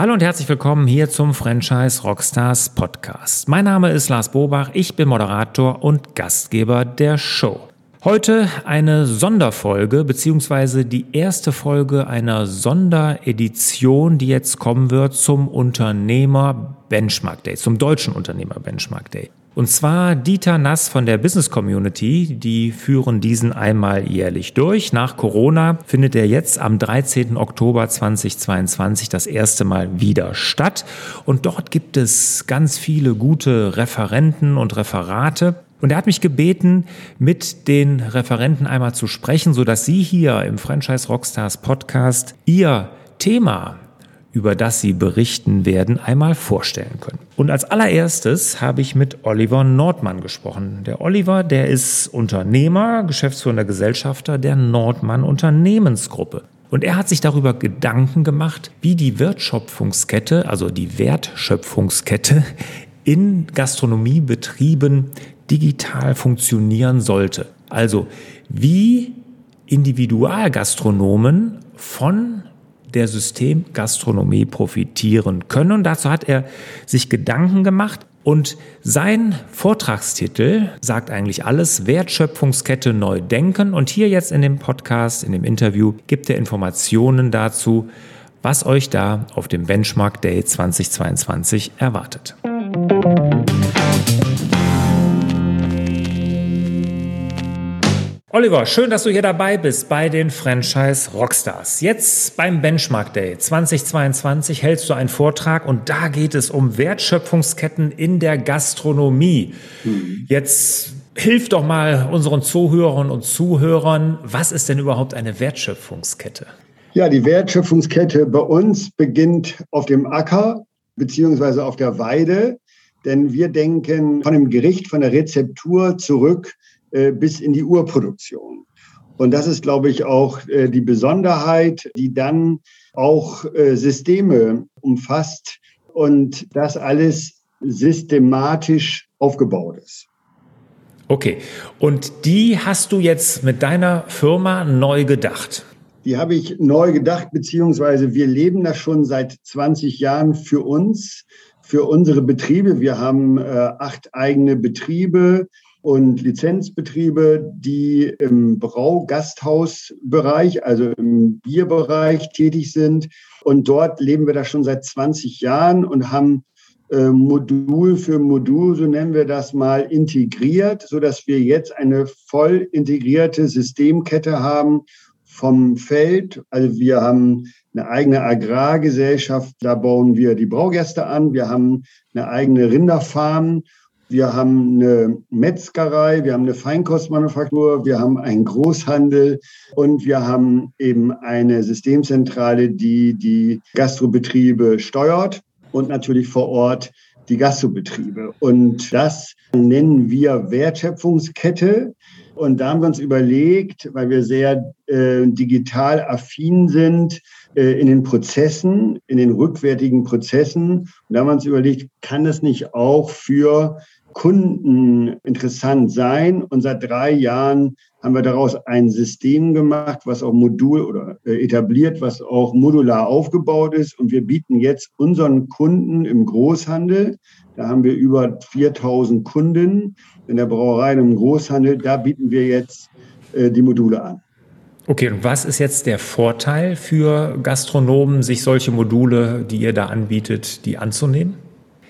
Hallo und herzlich willkommen hier zum Franchise Rockstars Podcast. Mein Name ist Lars Bobach, ich bin Moderator und Gastgeber der Show. Heute eine Sonderfolge beziehungsweise die erste Folge einer Sonderedition, die jetzt kommen wird zum Unternehmer Benchmark Day, zum deutschen Unternehmer Benchmark Day. Und zwar Dieter Nass von der Business Community, die führen diesen einmal jährlich durch. Nach Corona findet er jetzt am 13. Oktober 2022 das erste Mal wieder statt. Und dort gibt es ganz viele gute Referenten und Referate. Und er hat mich gebeten, mit den Referenten einmal zu sprechen, so dass Sie hier im Franchise Rockstars Podcast Ihr Thema über das Sie berichten werden, einmal vorstellen können. Und als allererstes habe ich mit Oliver Nordmann gesprochen. Der Oliver, der ist Unternehmer, geschäftsführender Gesellschafter der Nordmann Unternehmensgruppe. Und er hat sich darüber Gedanken gemacht, wie die Wertschöpfungskette, also die Wertschöpfungskette in Gastronomiebetrieben digital funktionieren sollte. Also wie Individualgastronomen von der Systemgastronomie profitieren können. Und dazu hat er sich Gedanken gemacht. Und sein Vortragstitel sagt eigentlich alles, Wertschöpfungskette neu denken. Und hier jetzt in dem Podcast, in dem Interview, gibt er Informationen dazu, was euch da auf dem Benchmark Day 2022 erwartet. Oliver, schön, dass du hier dabei bist bei den Franchise Rockstars. Jetzt beim Benchmark Day 2022 hältst du einen Vortrag und da geht es um Wertschöpfungsketten in der Gastronomie. Mhm. Jetzt hilf doch mal unseren Zuhörern und Zuhörern, was ist denn überhaupt eine Wertschöpfungskette? Ja, die Wertschöpfungskette bei uns beginnt auf dem Acker beziehungsweise auf der Weide, denn wir denken von dem Gericht, von der Rezeptur zurück äh, bis in die Urproduktion. Und das ist, glaube ich, auch äh, die Besonderheit, die dann auch äh, Systeme umfasst und das alles systematisch aufgebaut ist. Okay, und die hast du jetzt mit deiner Firma neu gedacht? Die habe ich neu gedacht, beziehungsweise wir leben das schon seit 20 Jahren für uns, für unsere Betriebe. Wir haben äh, acht eigene Betriebe und Lizenzbetriebe, die im Braugasthausbereich, also im Bierbereich tätig sind. Und dort leben wir da schon seit 20 Jahren und haben äh, Modul für Modul, so nennen wir das mal, integriert, so dass wir jetzt eine voll integrierte Systemkette haben vom Feld. Also wir haben eine eigene Agrargesellschaft, da bauen wir die Braugäste an. Wir haben eine eigene Rinderfarm wir haben eine Metzgerei, wir haben eine Feinkostmanufaktur, wir haben einen Großhandel und wir haben eben eine Systemzentrale, die die Gastrobetriebe steuert und natürlich vor Ort die Gastrobetriebe. Und das nennen wir Wertschöpfungskette. Und da haben wir uns überlegt, weil wir sehr äh, digital affin sind, äh, in den Prozessen, in den rückwärtigen Prozessen. Und da haben wir uns überlegt, kann das nicht auch für Kunden interessant sein. Und seit drei Jahren haben wir daraus ein System gemacht, was auch modul oder äh, etabliert, was auch modular aufgebaut ist. Und wir bieten jetzt unseren Kunden im Großhandel, da haben wir über 4000 Kunden in der Brauerei und im Großhandel, da bieten wir jetzt äh, die Module an. Okay, und was ist jetzt der Vorteil für Gastronomen, sich solche Module, die ihr da anbietet, die anzunehmen?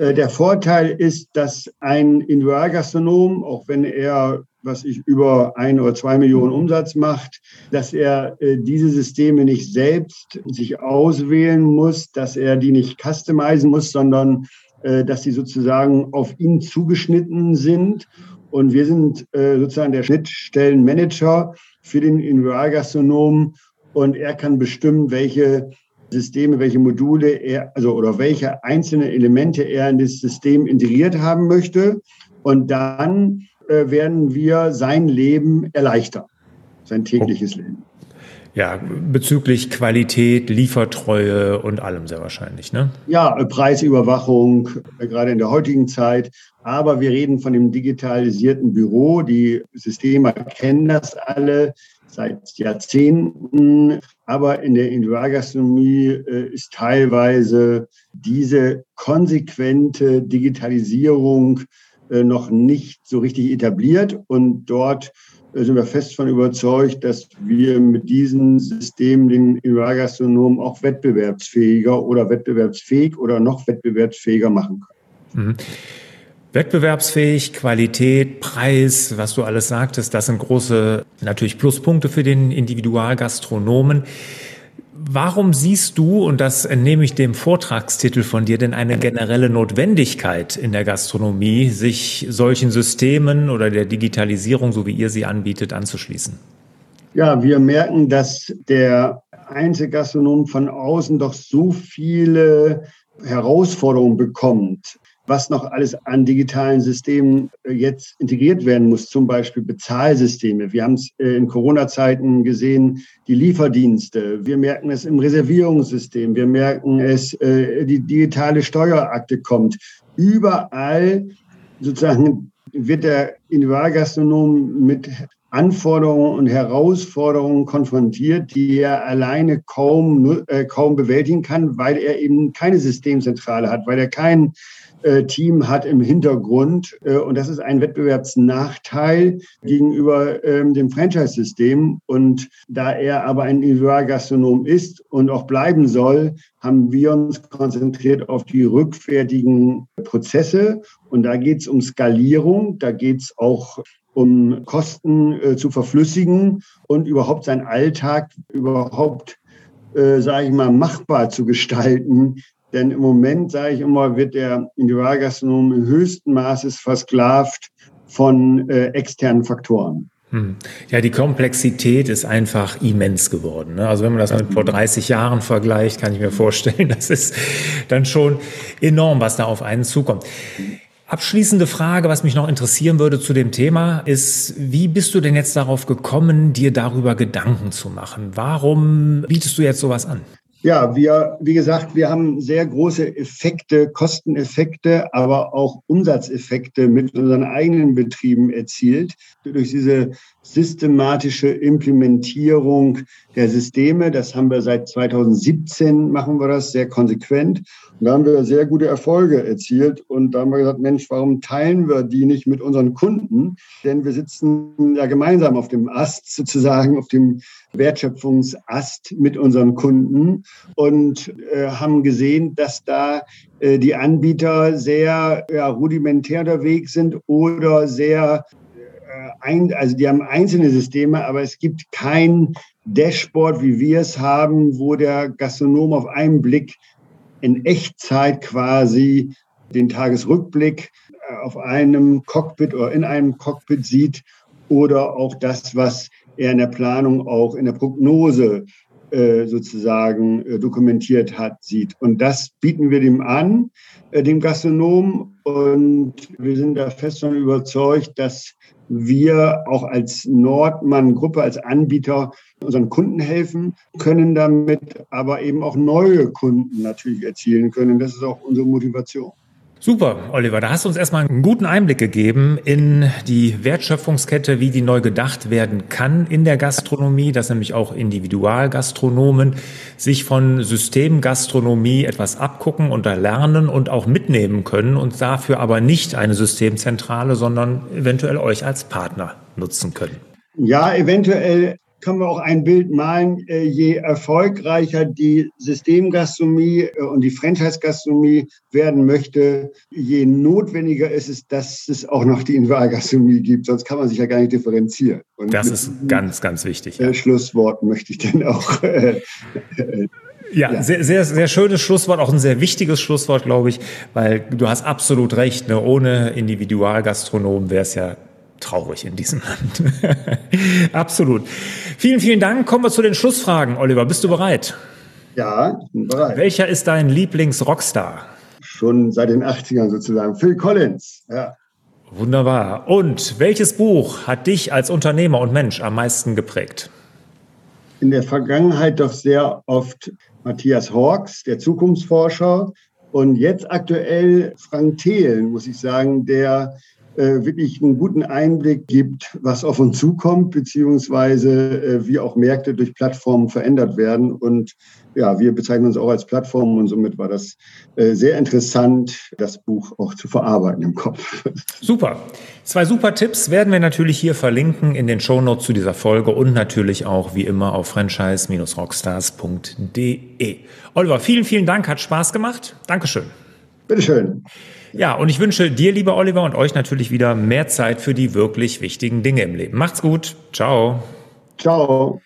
Äh, der Vorteil ist, dass ein Individualgastronom, auch wenn er was ich über ein oder zwei Millionen Umsatz macht, dass er äh, diese Systeme nicht selbst sich auswählen muss, dass er die nicht customizen muss, sondern äh, dass sie sozusagen auf ihn zugeschnitten sind. Und wir sind äh, sozusagen der Schnittstellenmanager für den Individualgastronomen und er kann bestimmen, welche Systeme, welche Module er, also oder welche einzelne Elemente er in das System integriert haben möchte. Und dann äh, werden wir sein Leben erleichtern, sein tägliches oh. Leben. Ja, bezüglich Qualität, Liefertreue und allem sehr wahrscheinlich, ne? Ja, Preisüberwachung, äh, gerade in der heutigen Zeit. Aber wir reden von dem digitalisierten Büro. Die Systeme kennen das alle. Seit Jahrzehnten. Aber in der Individualgastronomie äh, ist teilweise diese konsequente Digitalisierung äh, noch nicht so richtig etabliert. Und dort äh, sind wir fest von überzeugt, dass wir mit diesen Systemen den Individualgastronomen auch wettbewerbsfähiger oder wettbewerbsfähig oder noch wettbewerbsfähiger machen können. Mhm. Wettbewerbsfähig, Qualität, Preis, was du alles sagtest, das sind große natürlich Pluspunkte für den Individualgastronomen. Warum siehst du, und das entnehme ich dem Vortragstitel von dir, denn eine generelle Notwendigkeit in der Gastronomie, sich solchen Systemen oder der Digitalisierung, so wie ihr sie anbietet, anzuschließen? Ja, wir merken, dass der Einzelgastronom von außen doch so viele Herausforderungen bekommt was noch alles an digitalen Systemen äh, jetzt integriert werden muss, zum Beispiel Bezahlsysteme. Wir haben es äh, in Corona-Zeiten gesehen, die Lieferdienste. Wir merken es im Reservierungssystem. Wir merken es, äh, die digitale Steuerakte kommt. Überall sozusagen wird der Individualgastronom mit Anforderungen und Herausforderungen konfrontiert, die er alleine kaum, äh, kaum bewältigen kann, weil er eben keine Systemzentrale hat, weil er kein äh, Team hat im Hintergrund. Äh, und das ist ein Wettbewerbsnachteil gegenüber ähm, dem Franchise-System. Und da er aber ein Individualgastronom ist und auch bleiben soll, haben wir uns konzentriert auf die rückwärtigen Prozesse. Und da geht es um Skalierung, da geht es auch um Kosten äh, zu verflüssigen und überhaupt seinen Alltag überhaupt, äh, sage ich mal, machbar zu gestalten. Denn im Moment, sage ich immer, wird der Individualgastronom im höchsten Maße versklavt von äh, externen Faktoren. Hm. Ja, die Komplexität ist einfach immens geworden. Ne? Also wenn man das mit vor 30 Jahren vergleicht, kann ich mir vorstellen, das ist dann schon enorm, was da auf einen zukommt. Abschließende Frage, was mich noch interessieren würde zu dem Thema, ist, wie bist du denn jetzt darauf gekommen, dir darüber Gedanken zu machen? Warum bietest du jetzt sowas an? Ja, wir, wie gesagt, wir haben sehr große Effekte, Kosteneffekte, aber auch Umsatzeffekte mit unseren eigenen Betrieben erzielt durch diese systematische Implementierung der Systeme. Das haben wir seit 2017 machen wir das sehr konsequent. Und da haben wir sehr gute Erfolge erzielt. Und da haben wir gesagt, Mensch, warum teilen wir die nicht mit unseren Kunden? Denn wir sitzen ja gemeinsam auf dem Ast sozusagen, auf dem Wertschöpfungsast mit unseren Kunden und äh, haben gesehen, dass da äh, die Anbieter sehr ja, rudimentär unterwegs sind oder sehr ein, also die haben einzelne Systeme, aber es gibt kein Dashboard, wie wir es haben, wo der Gastronom auf einen Blick in Echtzeit quasi den Tagesrückblick äh, auf einem Cockpit oder in einem Cockpit sieht oder auch das, was er in der Planung auch in der Prognose äh, sozusagen äh, dokumentiert hat, sieht. Und das bieten wir dem an, äh, dem Gastronomen. Und wir sind da fest von überzeugt, dass wir auch als Nordmann-Gruppe, als Anbieter unseren Kunden helfen können damit, aber eben auch neue Kunden natürlich erzielen können. Das ist auch unsere Motivation. Super, Oliver. Da hast du uns erstmal einen guten Einblick gegeben in die Wertschöpfungskette, wie die neu gedacht werden kann in der Gastronomie, dass nämlich auch Individualgastronomen sich von Systemgastronomie etwas abgucken und lernen und auch mitnehmen können und dafür aber nicht eine Systemzentrale, sondern eventuell euch als Partner nutzen können. Ja, eventuell können wir auch ein Bild malen, äh, je erfolgreicher die Systemgastronomie äh, und die Franchise-Gastronomie werden möchte, je notwendiger ist es, dass es auch noch die Individualgastronomie gibt. Sonst kann man sich ja gar nicht differenzieren. Und das ist ganz, ganz wichtig. Ja. Schlusswort möchte ich dann auch. Äh, ja, ja, Sehr, sehr, sehr schönes Schlusswort, auch ein sehr wichtiges Schlusswort, glaube ich, weil du hast absolut recht. Ne? Ohne Individualgastronomen wäre es ja traurig in diesem Land. Absolut. Vielen, vielen Dank. Kommen wir zu den Schlussfragen. Oliver, bist du bereit? Ja, ich bin bereit. Welcher ist dein Lieblings-Rockstar? Schon seit den 80ern sozusagen. Phil Collins. Ja. Wunderbar. Und welches Buch hat dich als Unternehmer und Mensch am meisten geprägt? In der Vergangenheit doch sehr oft Matthias Hawks, der Zukunftsforscher. Und jetzt aktuell Frank Thelen, muss ich sagen, der äh, wirklich einen guten Einblick gibt, was auf uns zukommt, beziehungsweise äh, wie auch Märkte durch Plattformen verändert werden. Und ja, wir bezeichnen uns auch als Plattform und somit war das äh, sehr interessant, das Buch auch zu verarbeiten im Kopf. Super. Zwei super Tipps werden wir natürlich hier verlinken in den Shownotes zu dieser Folge und natürlich auch wie immer auf franchise-rockstars.de. Oliver, vielen, vielen Dank, hat Spaß gemacht. Dankeschön. Bitteschön. Ja, und ich wünsche dir, lieber Oliver, und euch natürlich wieder mehr Zeit für die wirklich wichtigen Dinge im Leben. Macht's gut. Ciao. Ciao.